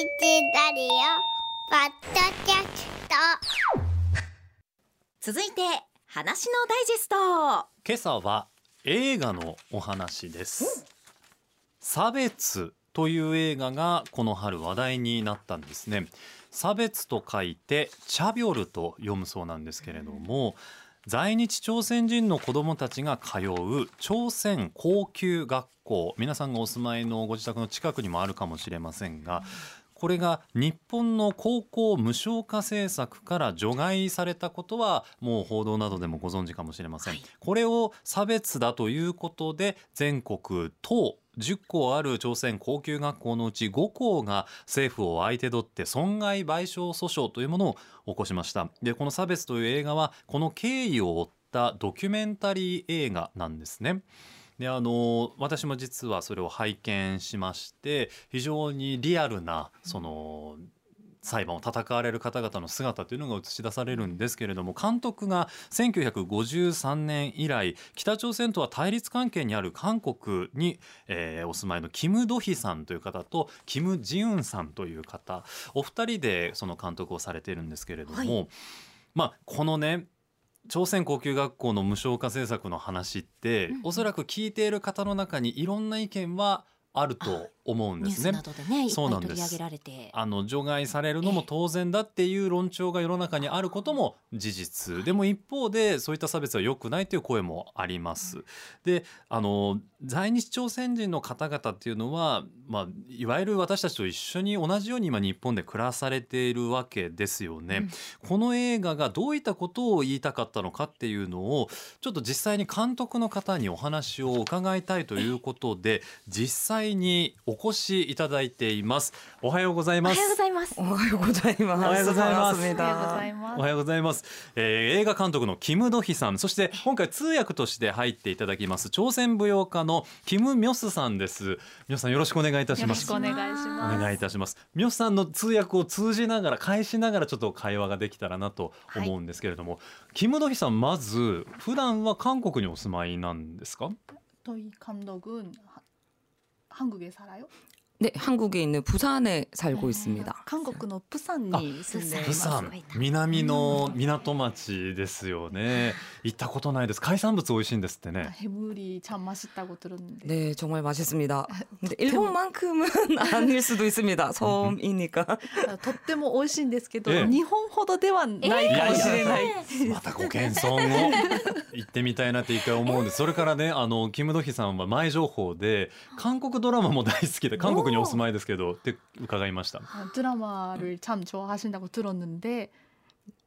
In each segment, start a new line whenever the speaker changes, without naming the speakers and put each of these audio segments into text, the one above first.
ラリオポッドキャスト。
続いて話のダイジェスト。
今朝は映画のお話です。差別という映画がこの春話題になったんですね。差別と書いてチャビョルと読むそうなんですけれども在日朝鮮人の子どもたちが通う朝鮮高級学校。皆さんがお住まいのご自宅の近くにもあるかもしれませんがこれが日本の高校無償化政策から除外されたことはもう報道などでもご存知かもしれません、
はい。
これを差別だということで全国等10校ある朝鮮高級学校のうち5校が政府を相手取って損害賠償訴訟というものを起こしました。でこの差別という映画はこの経緯を追ったドキュメンタリー映画なんですねであの私も実はそれを拝見しまして非常にリアルなその裁判を戦われる方々の姿というのが映し出されるんですけれども監督が1953年以来北朝鮮とは対立関係にある韓国に、えーお住まいのキム・ドヒさんという方とキム・ジウンさんという方お二人でその監督をされているんですけれども、
はい。
まあこのね朝鮮高級学校の無償化政策の話って、
うん
おそらく聞いている方の中にいろんな意見はあると思うんですね。そうなんです。あの除外されるのも当然だっていう論調が世の中にあることも事実。でも一方でそういった差別は良くないという声もあります。であの在日朝鮮人の方々っていうのは、まあ、いわゆる私たちと一緒に同じように今日本で暮らされているわけですよね。この映画がどういったことを言いたかったのかっていうのをちょっと実際に監督の方にお話を伺いたいということで実際にお越しいただいています。おはようござい
おは
ます。
ようございます
おはようございます。
おはようございます
반갑습니다
おはようございます
おはようございます、えー映画監督のキム・ドヒさんそして今回通訳として入っていただきます朝鮮舞踊家のキム・ミョスさんです皆さんよろしくお願いいたします
よろしくお願いします。
お願いいたしますミョスさんの通訳を通じながら返しながらちょっと会話ができたらなと思うんですけれども、キム・ドヒさんまず普段は韓国にお住まいなんですか
저희 감독은 하- 한국에 살아요?
네, 한국에 있는 부산에 살고 있습니다.
한국のプサンに住んでいます。
プサン南の港町ですよね行ったことないです海産物美味しいんですってね
해물이 참 맛있다고 들었는데
네, 정말 맛있습니다. 근데 일본만큼은 아닐 수도 있습니다. 섬이니까.
とっても美味しいんですけど、
ええ
日本ほどではないかもしれない。
またご謙遜を行ってみたいなって一回思うんですそれからねあのキム・ドヒさんは前情報で韓国ドラマも大好きで韓国 にお住まいですけどって伺いました
드라마를 참 좋아하신다고 들었는데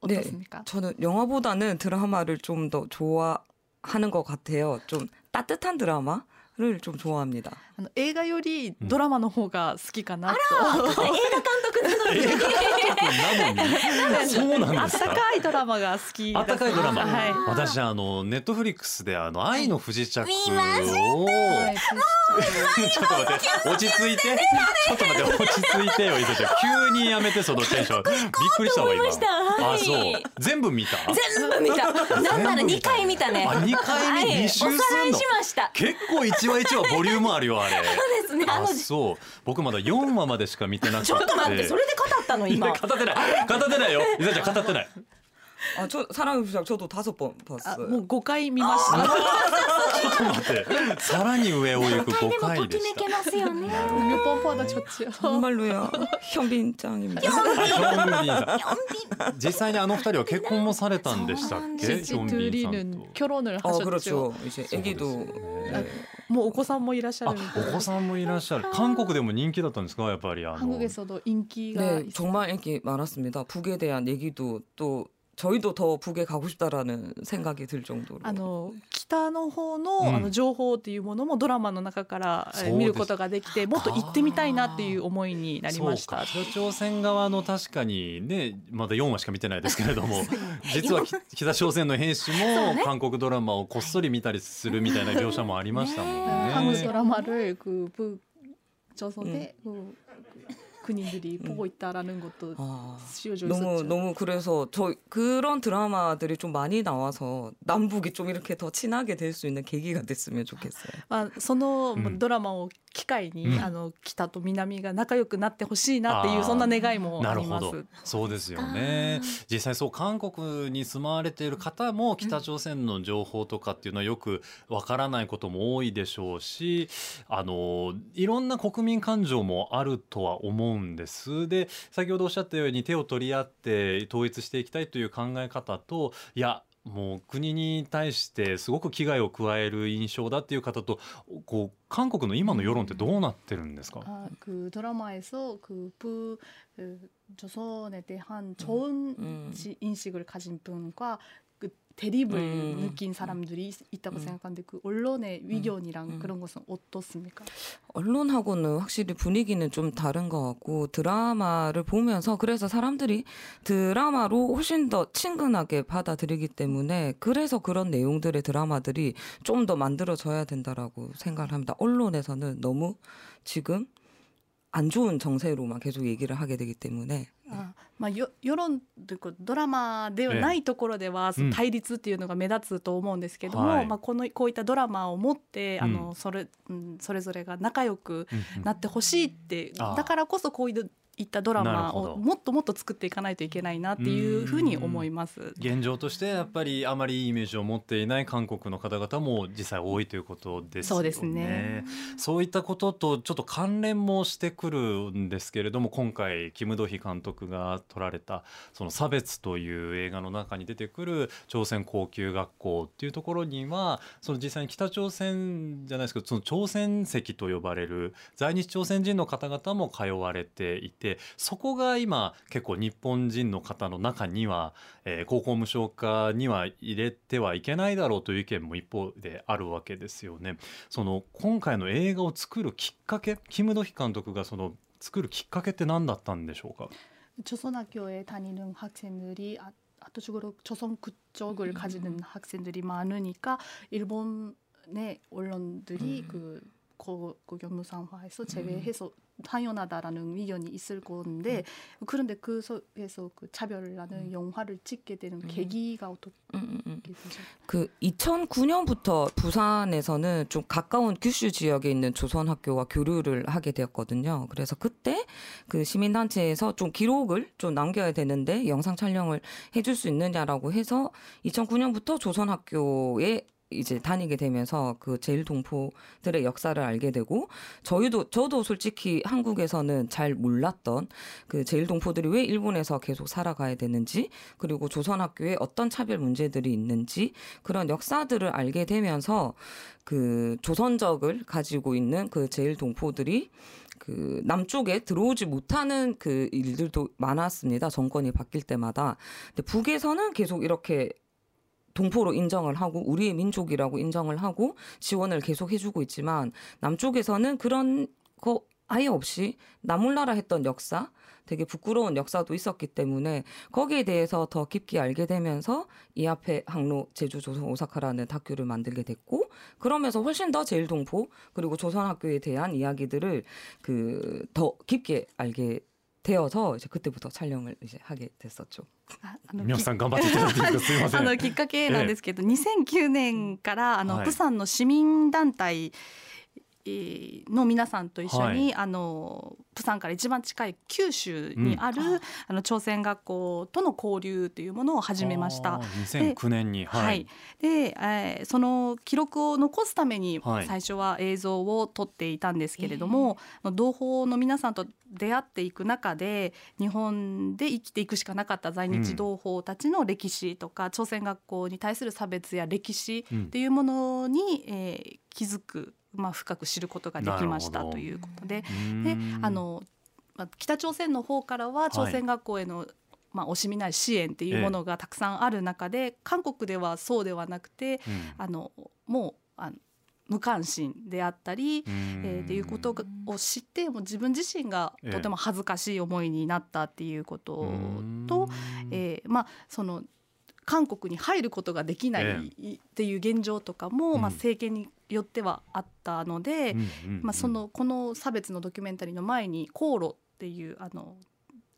어떻습니까?
저는 영화보다는 드라마를 좀 더 좋아하는 것 같아요. 좀 따뜻한 드라마를 좀 좋아합니다.
あの映画よりドラマの方が好きかなと。
映画監督 なのに。そうなん
あっ
です。か
たかいドラマが好きだ
あったかいドラマ、
はい。
私あのネットフリックスであの愛の不時着を、
はい
ちょっと待って落ち着いて。ちょっと待って落ち着いてよ伊勢ちゃん。急にやめてそのテンション。びっくりしたわ今。あそう。全部見た？
全部見た。なんなら2回見たね。
あ二回見
はい。
二周すんの？結構一話一話ボリュームあるよあれ。
そうですね。あ
そう。僕まだ4話までしか見てなくて。
ちょっと待ってそれで語ったの今。
語ってない。語ってないよ。伊沢ちゃん語ってない。
あ、ちょ、サラウフさん、ちょっ
と
たそぽんパス。
もう五回見ました。
ちょっと待ってさらに上を行く5
回でも
回でした
ときめけますよね
몇 번 보다 좋지요.
정말로요. 현빈짱입니다.
あヒョンビンさん実際にあの二人は結婚もされたんでしたっけヒ
지
ョンビン
둘
さん
이는
と
결혼을
어,
하셨죠.
그렇죠. 이제
そうです
아기도
ね
뭐 お子さんもいらっしゃ
あ
る。
お子さんもいらっしゃる韓国でも人気だったんですかやっぱりあの
한국에서도 인기가
네,
있어요.
정말 인기 많았습니다. 북에 대한 얘기도 또 저희도 더 북에 가고 싶다라는 생각이 들 정도로.
あの北の方の,、
うん
あの情報っていうものもドラマの中からえー
そうです
見ることができてもっと行ってみたいなっていう思いになりました
そうか北朝鮮側の確かにねまだ4話しか見てないですけれども実はき北朝鮮の兵士も韓国ドラマをこっそり見たりするみたいな描写もありましたもんね。
한국 드라마를 그 북조선에 그 군인들이
음.
보고 있다라는 것도
아.
씌워져
너무
있었죠.
너무 그래서 저 그런 드라마들이 좀 많이 나와서 남북이 좀 이렇게 더 친하게 될 수 있는 계기가 됐으면 좋겠어요.
まあ、その
うん
ドラマを機会に、
うん
あの北と南が仲良くなってほしいなっていうそんな願いもあります
なるほど。そうですよね実際そう韓国に住まわれている方も北朝鮮の情報とかっていうのはよくわからないことも多いでしょうしあのいろんな国民感情もあるとは思うん ですで先ほどおっしゃったように手を取り合って統一していきたいという考え方といやもう国に対してすごく危害を加える印象だっていう方とこう韓国の今の世論ってどうなってるんですか、
아, 그 드라마에서 그 부, 그 조선에 대한 좋은
음.
지- 인식을 가진 분과 그 대립을
음.
느낀 사람들이 있- 있다고
음.
생각하는데 그 언론의 위견이랑
음.
그런 것은 어떻습니까?
언론하고는 확실히 분위기는 좀 다른 것 같고 드라마를 보면서 그래서 사람들이 드라마로 훨씬 더 친근하게 받아들이기 때문에 그래서 그런 내용들의 드라마들이 좀 더 만들어져야 된다라고 생각을 합니다. 언론에서는 너무 지금 안 좋은 정세로만 계속 얘기를 하게 되기 때문에
あまあ、よ世論というかドラマではないところでは、
うん。
対立っていうのが目立つと思うんですけども、
はい。
まあ、このこういったドラマを持って、あ
う
のそれうんそれぞれが仲良く
うんうん。
なってほしいって、だからこそこういういったドラマをもっともっと作っていかないといけないなっていうふうに思います。
現状としてやっぱりあまりいいイメージを持っていない韓国の方々も実際多いということですよね。
そうですね
そういったこととちょっと関連もしてくるんですけれども今回キム・ドヒ監督が撮られたその差別という映画の中に出てくる朝鮮高級学校っていうところにはその実際に北朝鮮じゃないですけどその朝鮮籍と呼ばれる在日朝鮮人の方々も通われていてそこが今結構日本人の方の中には、えー高校無償化には入れてはいけないだろうという意見も一方であるわけですよね。その今回の映画を作るきっかけキム・ドヒ監督がその作るきっかけって何だったんでしょうか
조선학교에 다니는 학생들이 아, 아토식으로 조선 국적을 가지는 학생들이 많으니까 일본의 언론들이
음.
그 고, 고교무상화에서 제외해서 당연하다라는 의견이 있을 건데 그런데 그 속에서 그 차별이라는 영화를 찍게 되는
음.
계기가 어떻게
음, 음, 음.
되죠?
그 2009년부터 부산에서는 좀 가까운 규슈 지역에 있는 조선 학교와 교류를 하게 되었거든요. 그래서 그때 그 시민단체에서 좀 기록을 좀 남겨야 되는데 영상 촬영을 해줄 수 있느냐라고 해서 2009년부터 조선 학교에 이제 다니게 되면서 그 제일 동포들의 역사를 알게 되고 저희도 저도 솔직히 한국에서는 잘 몰랐던 그 제일 동포들이 왜 일본에서 계속 살아가야 되는지 그리고 조선 학교에 어떤 차별 문제들이 있는지 그런 역사들을 알게 되면서 그 조선적을 가지고 있는 그 제일 동포들이 그 남쪽에 들어오지 못하는 그 일들도 많았습니다. 정권이 바뀔 때마다. 근데 북에서는 계속 이렇게 동포로 인정을 하고 우리의 민족이라고 인정을 하고 지원을 계속 해주고 있지만 남쪽에서는 그런 거 아예 없이 나몰라라 했던 역사 되게 부끄러운 역사도 있었기 때문에 거기에 대해서 더 깊게 알게 되면서 이 앞에 항로 제주 조선 오사카라는 다큐를 만들게 됐고 그러면서 훨씬 더 제일 동포 그리고 조선 학교에 대한 이야기들을 그 더 깊게 알게 되어서 이제 그때부터 촬영을 이제 하게 됐었죠.
ああの
皆さん頑張っていただいていいですかすいません
あのきっかけなんですけど、2009年からあの、
はい
プサンの市民団体えー の皆さんと一緒に、
はい。
あのプサンから一番近い九州にある、あの朝鮮学校との交流というものを始めました。
あ。ー2009年に。
はい、で、えーその記録を残すために
はい。
最初は映像を撮っていたんですけれども、同胞の皆さんと出会っていく中で日本で生きていくしかなかった在日同胞たちの歴史とか、朝鮮学校に対する差別や歴史
うん。
っていうものに、えー気づく、まあ、深く知ることができましたということで。で
ん。
あの、まあ、北朝鮮の方からは朝鮮学校への、まあ、惜しみない支援っていうものがたくさんある中で、韓国ではそうではなくて
うん。
あのもうあの無関心であったり、えーっていうことがを知ってもう自分自身がとても恥ずかしい思いになったっていうことと、えーまあその韓国に入ることができない
え
っていう現状とかも、
うん。
まあ、政権によってはあったので、まあ、そのこの差別のドキュメンタリーの前に航路っていうあの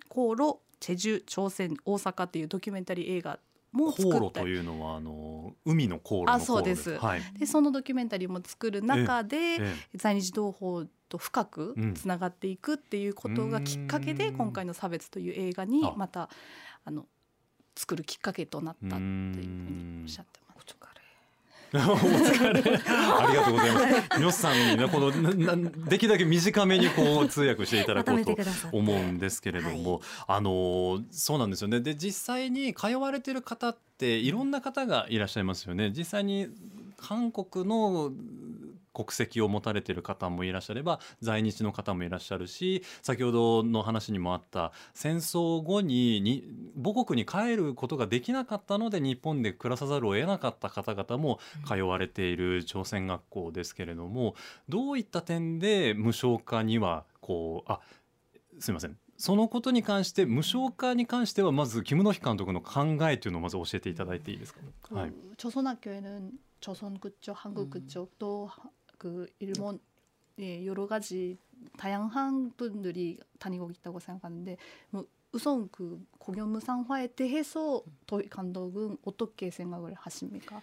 航路チェジュ朝鮮大阪っていうドキュメンタリー映画も
航路
作った。り
というのはあの海の航路の
あそうです。
はい。
でそのドキュメンタリーも作る中で、
ええ
在日同胞と深く
うん
つながっていくっていうことがきっかけで、
うん。
今回の「差別」という映画に
あ。
またあの作るきっかけとなったっていうふうにおっしゃってます。
お疲れ。ありがとうございます。みょさんにねこのななできるだけ短めにこう通訳していただこうと思うんですけれども、あのそうなんですよね。で実際に通われてる方っていろんな方がいらっしゃいますよね。実際に韓国の国籍を持たれている方もいらっしゃれば在日の方もいらっしゃるし先ほどの話にもあった戦争後にに母国に帰ることができなかったので日本で暮らさざるを得なかった方々も通われている朝鮮学校ですけれどもどういった点で無償化にはこうあすみませんそのことに関して無償化に関してはまずキム・ノヒ監督の考えというのをまず教えていただいていいですか、
그
はい
조선학교에는 조선 그쪽, 한국 그쪽 또 그 일본 예, 여러 가지 다양한 분들이 다니고 있다고 생각하는데 뭐 우선 그 공연 무상화에 대해서 도희 감독은 어떻게 생각을 하십니까?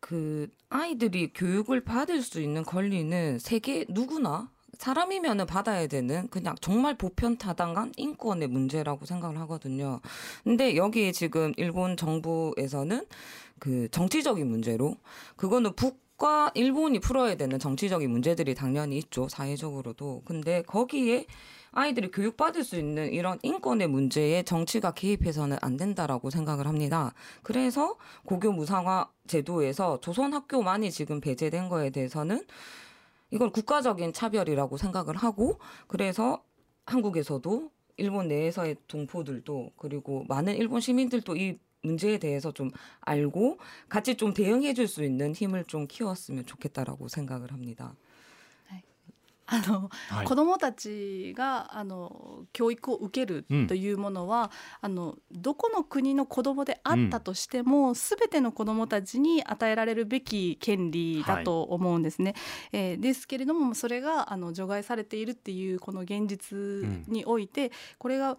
그 아이들이 교육을 받을 수 있는 권리는 세계 누구나 사람이면은 받아야 되는 그냥 정말 보편타당한 인권의 문제라고 생각을 하거든요. 근데 여기에 지금 일본 정부에서는 그 정치적인 문제로 그거는 북 과 일본이 풀어야 되는 정치적인 문제들이 당연히 있죠. 사회적으로도. 근데 거기에 아이들이 교육받을 수 있는 이런 인권의 문제에 정치가 개입해서는 안 된다라고 생각을 합니다. 그래서 고교 무상화 제도에서 조선 학교만이 지금 배제된 거에 대해서는 이걸 국가적인 차별이라고 생각을 하고 그래서 한국에서도 일본 내에서의 동포들도 그리고 많은 일본 시민들도 이 문제에 대해서 좀 알고 같이 좀 대응해 줄 수 있는 힘을 좀 키웠으면 좋겠다라고 생각을 합니다.
あの、
はい。
子どもたちがあの教育を受ける
うん
というものは、あのどこの国の子どもであったとしても、すべての子どもたちに与えられるべき権利だと思うんですね。えーですけれどもそれがあの除外されているっていうこの現実において、これが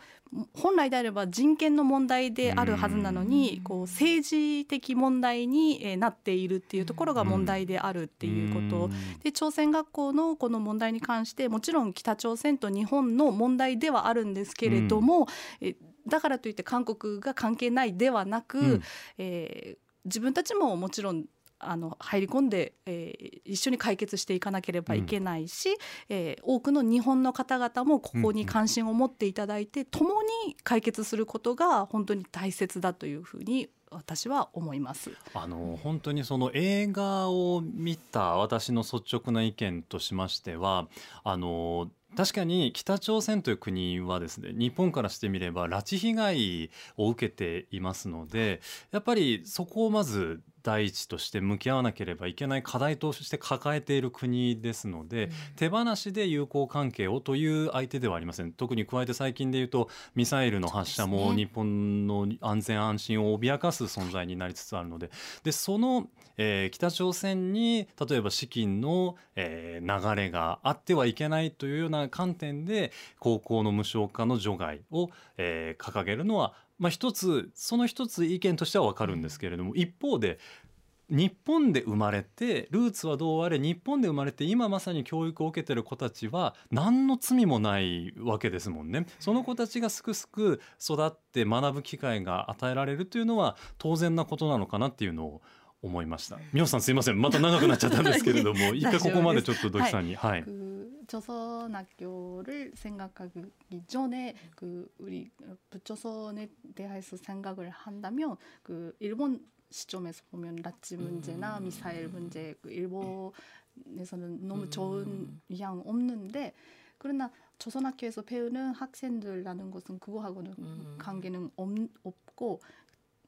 本来であれば人権の問題であるはずなのに、こう政治的問題にえーなっているっていうところが問題であるっていうこと。で朝鮮学校のこの問題に関してもちろん北朝鮮と日本の問題ではあるんですけれども、えだからといって韓国が関係ないではなく、
うん。
えー自分たちももちろんあの入り込んで、えー一緒に解決していかなければいけないし、えー多くの日本の方々もここに関心を持っていただいて、共に解決することが本当に大切だというふうに私は思います。
あの本当にその映画を見た私の率直な意見としましてはあの確かに北朝鮮という国はですね日本からしてみれば拉致被害を受けていますのでやっぱりそこをまず第一として向き合わなければいけない課題として抱えている国ですので、手放しで友好関係をという相手ではありません。特に加えて最近で言うとミサイルの発射も日本の安全安心を脅かす存在になりつつあるので。でその、えー北朝鮮に例えば資金の、えー流れがあってはいけないというような観点で高校の無償化の除外を、えー掲げるのは、まあ、一つその一つ意見としては分かるんですけれども、一方で日本で生まれてルーツはどうあれ日本で生まれて今まさに教育を受けてる子たちは何の罪もないわけですもんね。その子たちがすくすく育って学ぶ機会が与えられるというのは当然なことなのかなっていうのを思いました。みおさんすいませんまた長くなっちゃったんですけれども一回ここまでちょっと土井さんにはい。
그 조선학교를 생각하기 전에 그 우리 북조선에 대해서 생각을 한다면 그 일본 시점에서 보면拉致문제나 미사일 문제 그 일본에서는 너무 좋은 영향 없는데 그러나 조선학교에서 배우는 학생들라는 것은 그거하고는 관계는 없, 없고 음,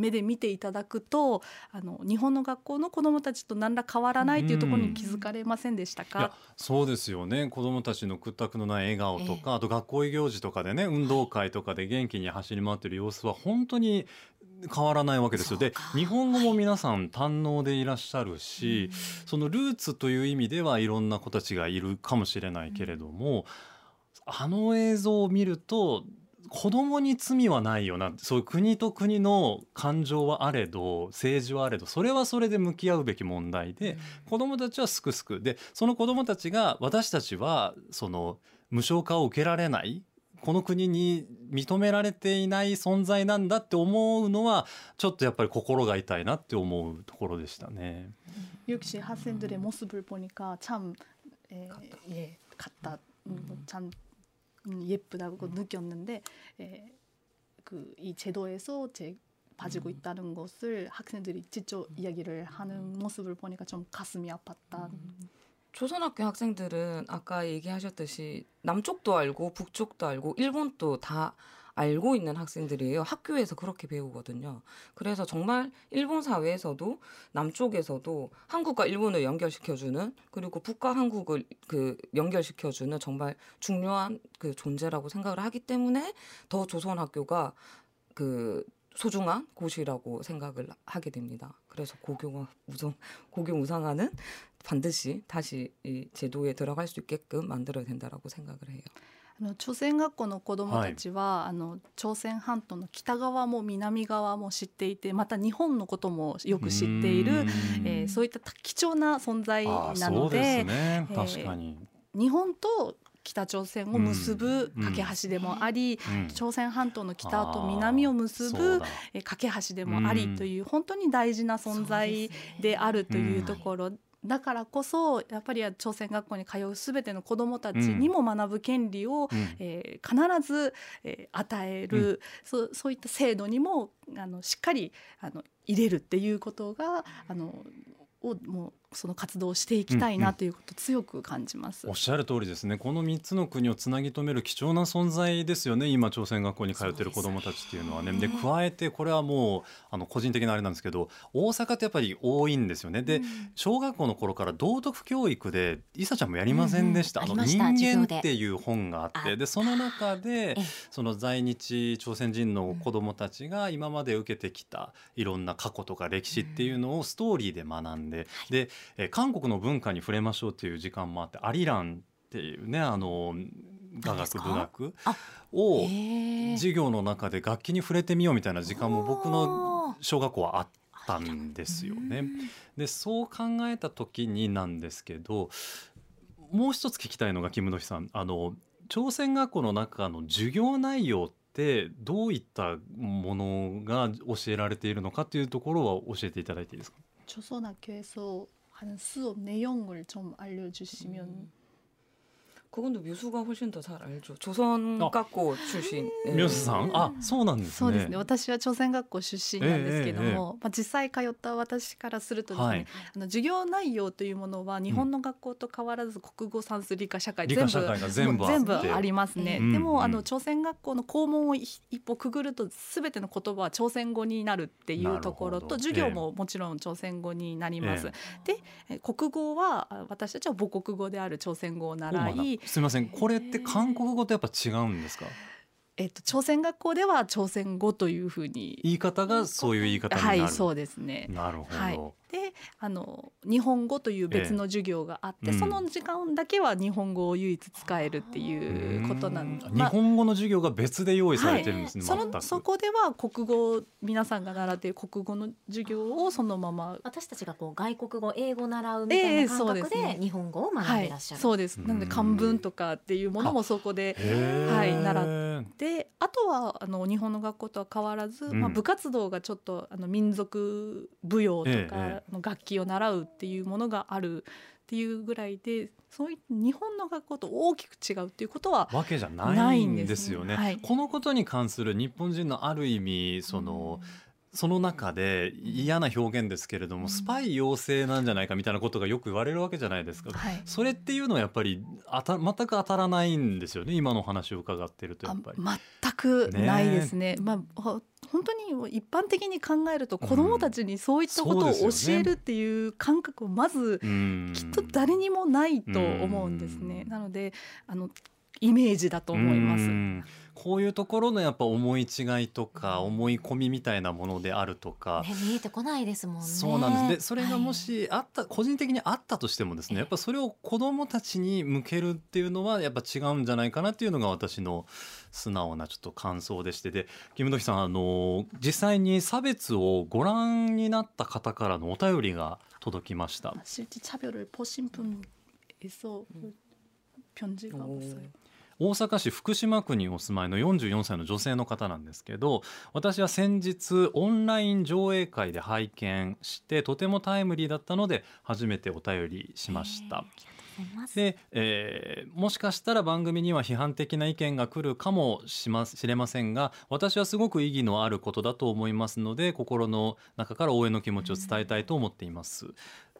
目で見ていただくとあの日本の学校の子どもたちと何ら変わらないというところに気づかれませんでした
いや
か、
そうですよね。子どもたちの屈託のない笑顔とか、あと学校行事とかでね運動会とかで元気に走り回ってる様子は本当に変わらないわけですよ。で日本語も皆さん堪能でいらっしゃるし、そのルーツという意味ではいろんな子たちがいるかもしれないけれども、あの映像を見ると子供に罪はないよなそういう国と国の感情はあれど政治はあれどそれはそれで向き合うべき問題で、子供たちはすくすくでその子供たちが私たちはその無償化を受けられないこの国に認められていない存在なんだって思うのはちょっとやっぱり心が痛いなって思うところでしたね。
역시 학생들의 모습을 보니까 참 에, 예, 같다. 음, 참 음, 예쁘다고 느꼈는데 에, 그이 제도에서 제 빠지고 있다는 것을 학생들이 직접 이야기를 하는 모습을 보니까 좀 가슴이 아팠다.
조선학교 학생들은 아까 얘기하셨듯이 남쪽도 알고 북쪽도 알고 일본도 다 알고 있는 학생들이에요. 학교에서 그렇게 배우거든요. 그래서 정말 일본 사회에서도 남쪽에서도 한국과 일본을 연결시켜주는 그리고 북과 한국을 그 연결시켜주는 정말 중요한 그 존재라고 생각을 하기 때문에 더 조선 학교가 그 소중한 곳이라고 생각을 하게 됩니다. 그래서 고교 우상 고교 우상화는 반드시 다시 이 제도에 들어갈 수 있게끔 만들어야 된다라고 생각을 해요.
あの朝鮮学校の子どもたちは、あの朝鮮半島の北側も南側も知っていてまた日本のこともよく知っている、えーそういった貴重な存在なの
で
えー
確かに、
日本と北朝鮮を結ぶ
うん。
架け橋でもあり、
うん。
朝鮮半島の北と南を結ぶ架け橋でもありという本当に大事な存在であるというところ。だからこそやっぱり朝鮮学校に通うすべての子どもたちにも学ぶ権利を、
うん。
えー必ず、えー与える、そうそういった制度にもあのしっかりあの入れるっていうことがあのをもうその活動をしていきたいなということを強く感じます。
おっしゃる通りですね。この3つの国をつなぎ止める貴重な存在ですよね。今朝鮮学校に通ってる子どもたちっていうのはね。で加えてこれはもうあの個人的なあれなんですけど大阪ってやっぱり多いんですよね。で、小学校の頃から道徳教育でいさちゃんもやりませんでした、
うん。うん
あの人間っていう本があっ
てた
でその中で
ええ。
その在日朝鮮人の子どもたちが今まで受けてきたいろんな過去とか歴史っていうのをストーリーで学んで、で、えー、韓国の文化に触れましょうという時間もあってアリランっていうねあの雅楽舞
楽
を授業の中で楽器に触れてみようみたいな時間も僕の小学校はあったんですよね。でそう考えた時になんですけどもう一つ聞きたいのがキム・ドヒさんあの朝鮮学校の中の授業内容ってどういったものが教えられているのかというところは教えていただいていいですか？
조선학교 하는 수업 내용을 좀 알려주시면
그건도 묘수가 훨씬 더 잘 알죠. 조선학교 출신. 네.
ミョスさんあそうなんです
そうです
ね
ね私は朝鮮学校出身なんですけども、まあ、実際通った私からするとですね、
はい
あの授業内容というものは日本の学校と変わらず国語算数理科社会
理科社会が全部あって
全部ありますね、
うん
でも、
うん
あの朝鮮学校の校門を一一歩くぐると全ての言葉は朝鮮語になるっていうところ
なるほど
と授業ももちろん朝鮮語になります、
え
でえ国語はあ私たちは母国語である朝鮮語を習い、
すみません。これって韓国語とやっぱ違うんですか？
えっと、朝鮮学校では朝鮮語というふうに。
言い方がそういう言い方になる、
はいそうですね。
なるほど、
はいであの日本語という別の授業があって、
ええ。
その時間だけは日本語を唯一使えるっていうことなんで
うーん日本語の授業が別で用意されてるんですね、
そ
全く。
のそこでは国語皆さんが習っている国語の授業をそのまま
私たちがこう外国語英語習うみたいな感覚
で
日本語を学ん
はい
でらっしゃる。
そうです。なので
うん
漢文とかっていうものもそこではい習であとはあの日本の学校とは変わらず、
うん。
まあ、部活動がちょっとあの民族舞踊とか、
ええ
あの楽器を習うっていうものがあるっていうぐらいでそういった日本の学校と大きく違うっていうことは
わけじゃな
ないいん
んで
ですす
よね。
はい。
このことに関する日本人のある意味その、その中で嫌な表現ですけれども、スパイ養成なんじゃないかみたいなことがよく言われるわけじゃないですか。
はい
それっていうのはやっぱりあた全く当たらないんですよね今の話を伺ってるとやっぱり。
あ全くないですね。まあほ本当に一般的に考えると子どもたちにそういったことを教えるっていう感覚をまず
うん
きっと誰にもないと思うんですね。なのであのイメージだと思います。
うんこういうところのやっぱ思い違いとか思い込みみたいなものであるとか、
ね、見えてこないですもんね。
そうなんですでそれがも
はい
しあった、個人的にあったとしてもですねやっぱそれを子どもたちに向けるっていうのはやっぱ違うんじゃないかなっていうのが私の素直なちょっと感想でしてでキム・ドヒさんあの実際に差別をご覧になった方からのお便りが届きました。
실제 차별을 보신 분에서 편지가 왔어요.
大阪市福島区にお住まいの44歳の女性の方なんですけど私は先日オンライン上映会で拝見してとてもタイムリーだったので初めてお便りしました。
ありがとうございます。
で、えーもしかしたら番組には批判的な意見が来るかもしましれませんが私はすごく意義のあることだと思いますので心の中から応援の気持ちを伝えたいと思っています。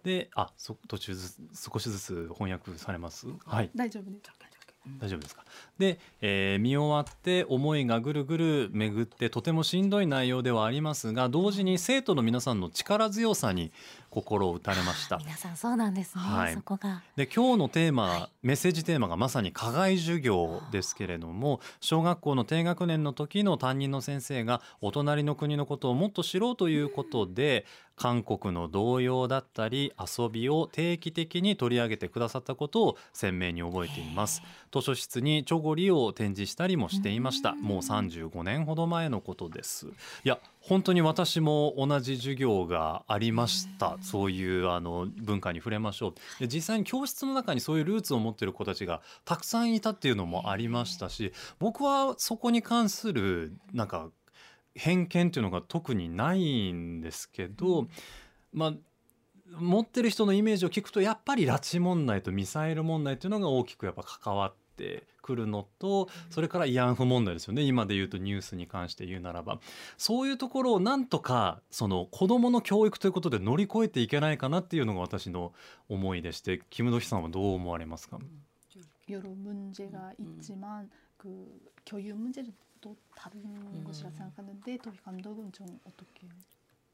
であそ途中ずつ少しずつ翻訳されます？はい
大丈夫です。
大丈夫ですか？で、えー見終わって思いがぐるぐる巡ってとてもしんどい内容ではありますが同時に生徒の皆さんの力強さに心を打たれました
皆さんそうなんですね。
はい
そこが。
で今日のテーマ、
はい
メッセージテーマがまさに課外授業ですけれども小学校の低学年の時の担任の先生がお隣の国のことをもっと知ろうということで韓国の童謡だったり遊びを定期的に取り上げてくださったことを鮮明に覚えています。図書室にチョゴリを展示したりもしていました。もう35年ほど前のことです。いや本当に私も同じ授業がありました。そういうあの文化に触れましょう。で実際に教室の中にそういうルーツを持っている子たちがたくさんいたっていうのもありましたし僕はそこに関するなんか偏見っていうのが特にないんですけど、まあ持ってる人のイメージを聞くとやっぱり拉致問題とミサイル問題っていうのが大きくやっぱ関わってくるのとそれから慰安婦問題ですよね今で言うとニュースに関して言うならばそういうところをなんとかその子どもの教育ということで乗り越えていけないかなっていうのが私の思いでしてキム・ドヒさんはどう思われますか
여러 문제가 있지만 그 교육 문제는 또 다른 것이라 생각하는데 도희 감독은 좀 어떻게?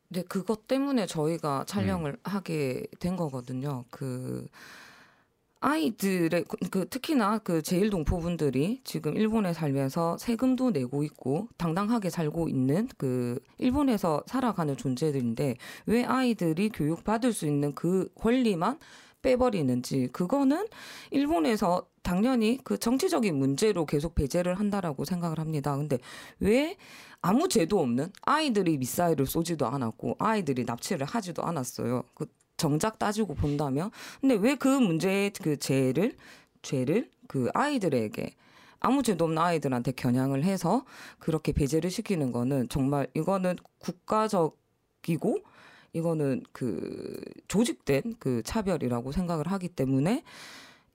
네, 그것 때문에 저희가 촬영을 하게 된 거거든요. 그 아이들의 그, 그 특히나 그 제일 동포분들이 지금 일본에 살면서 세금도 내고 있고 당당하게 살고 있는 그 일본에서 살아가는 존재들인데 왜 아이들이 교육 받을 수 있는 그 권리만 빼버리는지 그거는 일본에서 당연히 그 정치적인 문제로 계속 배제를 한다라고 생각을 합니다. 근데 왜 아무 죄도 없는 아이들이 미사일을 쏘지도 않았고 아이들이 납치를 하지도 않았어요. 그 정작 따지고 본다면 근데 왜 그 문제의 그 죄를 죄를 그 아이들에게 아무 죄도 없는 아이들한테 겨냥을 해서 그렇게 배제를 시키는 거는 정말 이거는 국가적이고 이거는 그 조직된 그 차별이라고 생각을 하기 때문에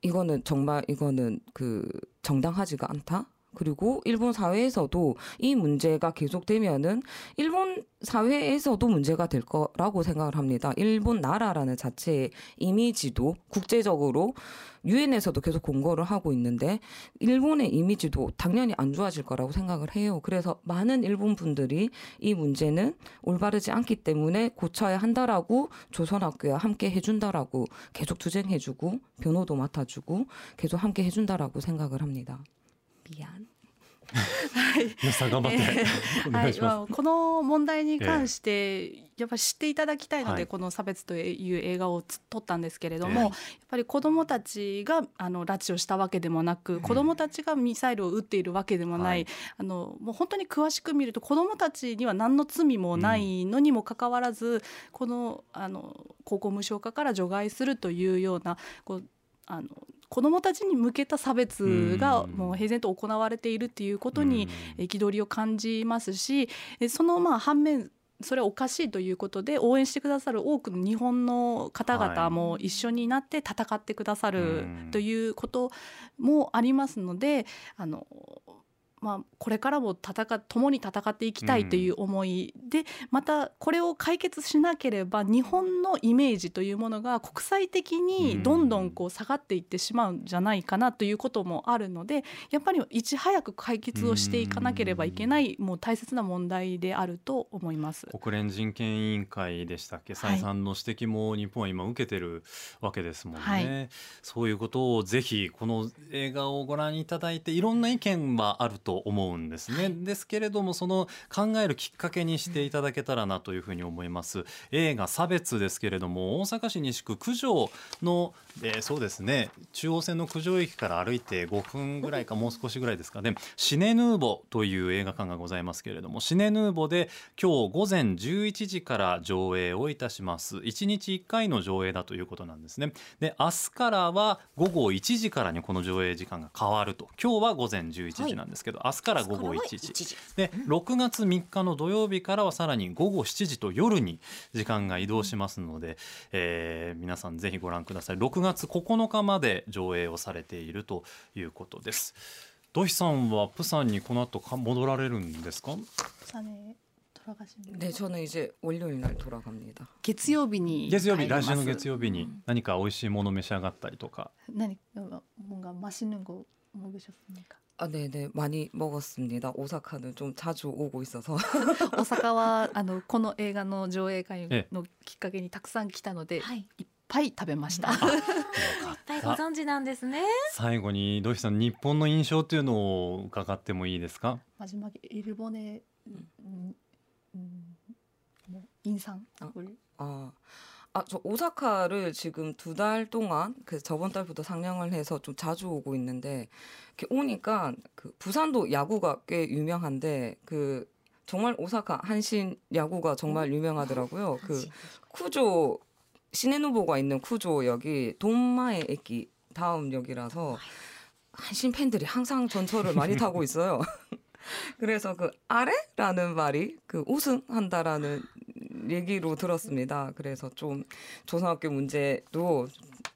이거는 정말 이거는 그 정당하지가 않다. 그리고 일본 사회에서도 이 문제가 계속되면은 일본 사회에서도 문제가 될 거라고 생각을 합니다. 일본 나라라는 자체의 이미지도 국제적으로 유엔에서도 계속 공고를 하고 있는데 일본의 이미지도 당연히 안 좋아질 거라고 생각을 해요. 그래서 많은 일본 분들이 이 문제는 올바르지 않기 때문에 고쳐야 한다라고 조선학교와 함께 해준다라고 계속 투쟁해주고 변호도 맡아주고 계속 함께 해준다라고 생각을 합니다. 미 안.
皆さん頑張って お願い
あこの問題に関して、やっぱり知っていただきたいので、
はい。
この差別という映画を撮ったんですけれども、
ええ
やっぱり子どもたちがあの拉致をしたわけでもなく、子どもたちがミサイルを撃っているわけでもない。あのもう本当に詳しく見ると子どもたちには何の罪もないのにもかかわらず、このあの高校無償化から除外するというようなこうあの子どもたちに向けた差別が
うん。
もう平然と行われているっていうことに憤りを感じますしえそのまあ反面それはおかしいということで応援してくださる多くの日本の方々も一緒になって戦ってくださる
うん。
ということもありますのであのまあ、これからも戦共に戦っていきたいという思いで、またこれを解決しなければ日本のイメージというものが国際的にどんどんこう下がっていってしまうんじゃないかなということもあるのでやっぱりいち早く解決をしていかなければいけないもう大切な問題であると思います。
国連人権委員会でしたっけ、再三の指摘も日本は今受けてるわけですもんね、はい、そういうことをぜひこの映画をご覧いただいていろんな意見はあると思うんですね、はい、ですけれどもその考えるきっかけにしていただけたらなというふうに思います。映画差別ですけれども大阪市西区九条の、えー、そうですね中央線の九条駅から歩いて5分ぐらいかもう少しぐらいですかね。シネヌーボという映画館がございますけれどもシネヌーボで今日午前11時から上映をいたします。1日1回の上映だということなんですね。で明日からは午後1時からにこの上映時間が変わると。今日は午前11時なんですけど、は明日から午後1時で6月3日の土曜日からはさらに午後7時と夜に時間が移動しますので、えー、皆さんぜひご覧ください6月9日まで上映をされているということです土井さんはプサンにこの後か戻られるんですか
네저는이제월요일날돌아갑니다
月曜日に
月曜日来週の月曜日に何か美味しいもの召し上がったりとか
何뭔가맛있는거먹으셨습니까
아, 네, 네, 많이 먹었습니다. 오사카는 좀 자주 오고 있어서.
大阪はあのこの映画の上映会のきっかけにたくさん来たので、いっぱい食べました。最後に土井さん日本の印象っていうのを伺ってもいいですか？ 마지막에 일본의 뭐 인상 을
아, 아, 저 오사카를 지금 두 달 동안 그 저번 달부터 상영을 해서 좀 자주 오고 있는데 이렇게 오니까 그 부산도 야구가 꽤 유명한데 그 정말 오사카 한신 야구가 정말 유명하더라고요. 그 쿠조 시네누보가 있는 쿠조역이 돈마의駅 다음 역이라서 한신 팬들이 항상 전철을 많이 타고 있어요. 그래서 그 아래라는 말이 그 우승한다라는 얘기로 들었습니다. 그래서 좀 조선학교 문제도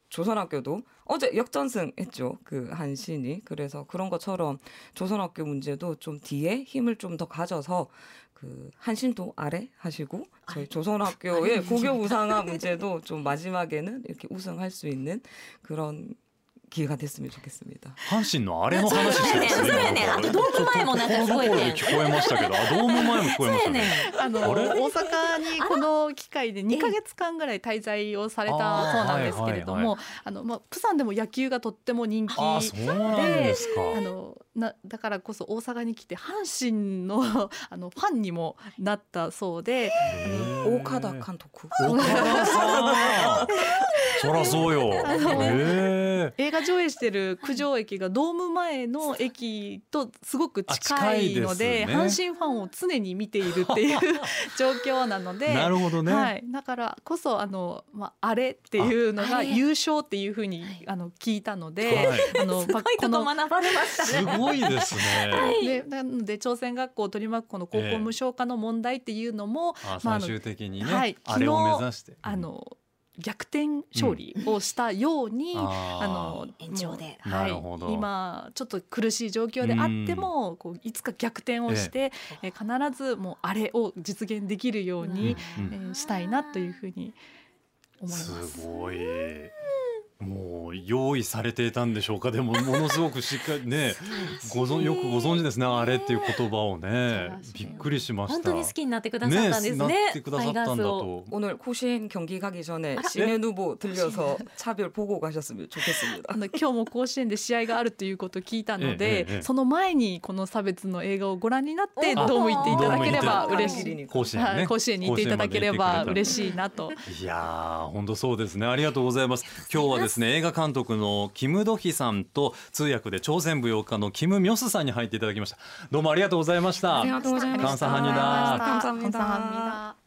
조선학교도 어제 역전승 했죠. 그 한 신이. 그래서 그런 것처럼 조선학교 문제도 좀 뒤에 힘을 좀 더 가져서 그 한신도 아래 하시고 저희 조선학교의 고교 우상화 문제도 좀 마지막에는 이렇게 우승할 수 있는 그런 기회가 됐으면 좋겠습니다.
한신のあれの話してますね。
そうやね。あとドーム前もなんか聞こえて。
聞こえましたけど、あドーム前も聞こえましたね。
あの大阪にこの機会で2ヶ月間ぐらい滞在をされたそうなんですけれども、あのまあプサンでも野球がとっても人気で、あのなだからこそ大阪に来て阪神のあのファンにもなったそうで、
大岡田監督。
岡田さん。 そらそうよ。
映画上映してる九条駅がドーム前の駅とすごく近いので、ね、阪神ファンを常に見ているっていう 状況なので、
なるほどね。
はい、だからこそあのまああれっていうのが優勝っていうふうにあの聞いたので、はい、
あの この学ばれました。
ね。すごいですね。
でなので朝鮮学校を取り巻くこの高校無償化の問題っていうのも、
えー、まあ最終的にね、はい、あれを目指して、
あの逆転勝利をしたように、うん、あ
の延長で、
はい、今ちょっと苦しい状況であっても、うん、こういつか逆転をして、ええ必ずもうあれを実現できるように、うん、えー、したいなというふうに思います。
すごいもう用意されていたんでしょうかでもものすごくしっかりねご存よくご存知ですねあれっていう言葉をねびっくりしました
本当に好きになってくださったんですね
ねってくださったんだと
오늘甲子園경기가기전에시네누보들려서차별보고가셨으면좋겠습니다
今日も甲子園で試合があるということを聞いたので、その前にこの差別の映画をご覧になってどうも言っていただければ嬉しい
甲子園、ね、
甲子園に行っていただければ嬉しいなと
いや本当そうですねありがとうございます今日はです ですね。映画監督のキム・ドヒさんと通訳で朝鮮舞踊家のキム・ミョスさんに入っていただきました。どうもありがとうございました。
ありがとうございました。
感謝ハニダー感
감사합ダー